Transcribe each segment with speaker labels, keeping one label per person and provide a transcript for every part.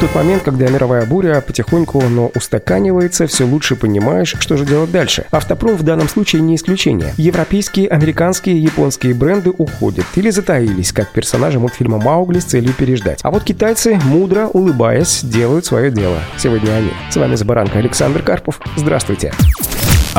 Speaker 1: тот момент, когда мировая буря потихоньку, но устаканивается, все лучше понимаешь, что же делать дальше. Автопром в данном случае не исключение. Европейские, американские, японские бренды уходят или затаились, как персонажи мультфильма «Маугли» с целью переждать. А вот китайцы, мудро улыбаясь, делают свое дело. Сегодня они. С вами Забаранка Александр Карпов. Здравствуйте.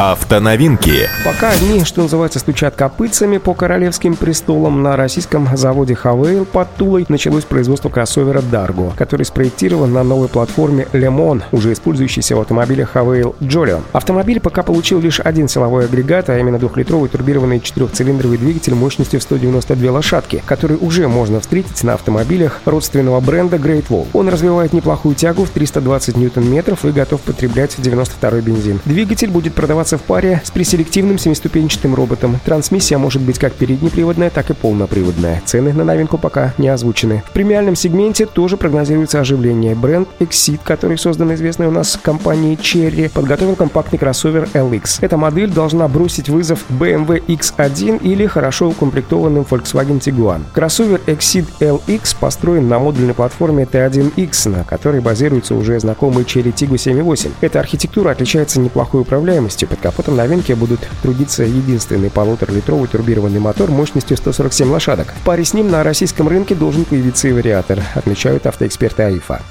Speaker 2: Автоновинки.
Speaker 1: Пока одни, что называется, стучат копытцами по королевским престолам, на российском заводе Хавейл под Тулой началось производство кроссовера Dargo, который спроектирован на новой платформе Lemon, уже использующейся в автомобилях Havail Jolion. Автомобиль пока получил лишь один силовой агрегат, а именно двухлитровый турбированный четырехцилиндровый двигатель мощностью в 192 лошадки, который уже можно встретить на автомобилях родственного бренда Great Wall. Он развивает неплохую тягу в 320 ньютон-метров и готов потреблять 92 бензин. Двигатель будет продаваться в паре с преселективным семиступенчатым роботом. Трансмиссия может быть как переднеприводная, так и полноприводная. Цены на новинку пока не озвучены. В премиальном сегменте тоже прогнозируется оживление. Бренд Exit, который создан известной у нас компанией Cherry, подготовил компактный кроссовер LX. Эта модель должна бросить вызов BMW X1 или хорошо укомплектованным Volkswagen Tiguan. Кроссовер Exit LX построен на модульной платформе T1X, на которой базируется уже знакомый Cherry Tiggo 7.8. Эта архитектура отличается неплохой управляемостью, под капотом новинки будут трудиться единственный полуторалитровый турбированный мотор мощностью 147 лошадок. В паре с ним на российском рынке должен появиться и вариатор, отмечают автоэксперты АИФа.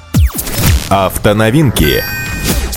Speaker 2: Автоновинки.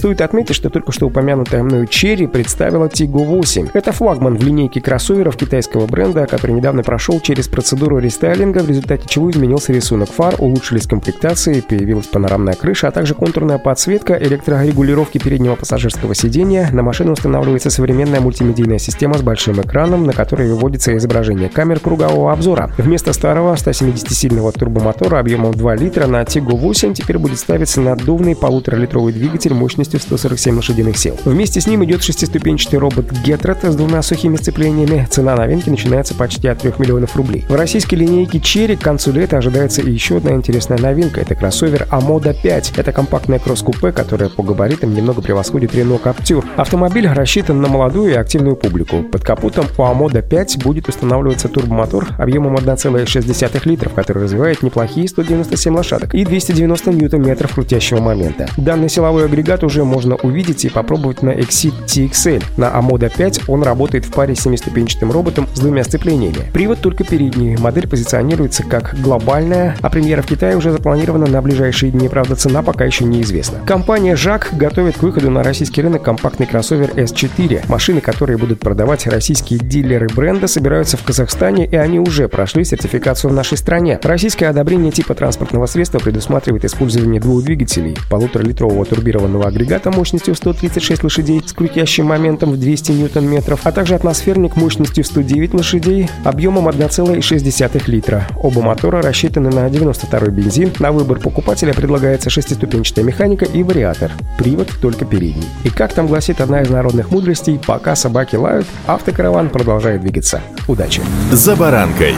Speaker 1: Стоит отметить, что только что упомянутая мною Cherry представила Tiggo 8. Это флагман в линейке кроссоверов китайского бренда, который недавно прошел через процедуру рестайлинга, в результате чего изменился рисунок фар, улучшились комплектации, появилась панорамная крыша, а также контурная подсветка, электрорегулировки переднего пассажирского сидения. На машину устанавливается современная мультимедийная система с большим экраном, на которой выводится изображение камер кругового обзора. Вместо старого 170-сильного турбомотора объемом 2 литра на Tiggo 8 теперь будет ставиться наддувный полуторалитровый двигатель мощностью мощностью 147 лошадиных сил. Вместе с ним идет шестиступенчатый робот Getrod с двумя сухими сцеплениями. Цена новинки начинается почти от 3 миллионов рублей. В российской линейке Cherry к концу лета ожидается еще одна интересная новинка. Это кроссовер Amoda 5. Это компактная кросс-купе, которая по габаритам немного превосходит Renault Captur. Автомобиль рассчитан на молодую и активную публику. Под капотом у Amoda 5 будет устанавливаться турбомотор объемом 1,6 литров, который развивает неплохие 197 лошадок и 290 ньютон-метров крутящего момента. Данный силовой агрегат уже можно увидеть и попробовать на Exit TXL. На Amoda 5 он работает в паре с семиступенчатым роботом с двумя сцеплениями. Привод только передний. Модель позиционируется как глобальная, а премьера в Китае уже запланирована на ближайшие дни, правда цена пока еще неизвестна. Компания JAC готовит к выходу на российский рынок компактный кроссовер S4. Машины, которые будут продавать российские дилеры бренда, собираются в Казахстане, и они уже прошли сертификацию в нашей стране. Российское одобрение типа транспортного средства предусматривает использование двух двигателей, полуторалитрового турбированного агрегата агрегата мощностью 136 лошадей с крутящим моментом в 200 ньютон-метров, а также атмосферник мощностью 109 лошадей объемом 1,6 литра. Оба мотора рассчитаны на 92 бензин. На выбор покупателя предлагается шестиступенчатая механика и вариатор. Привод только передний. И как там гласит одна из народных мудростей, пока собаки лают, автокараван продолжает двигаться. Удачи!
Speaker 2: За баранкой!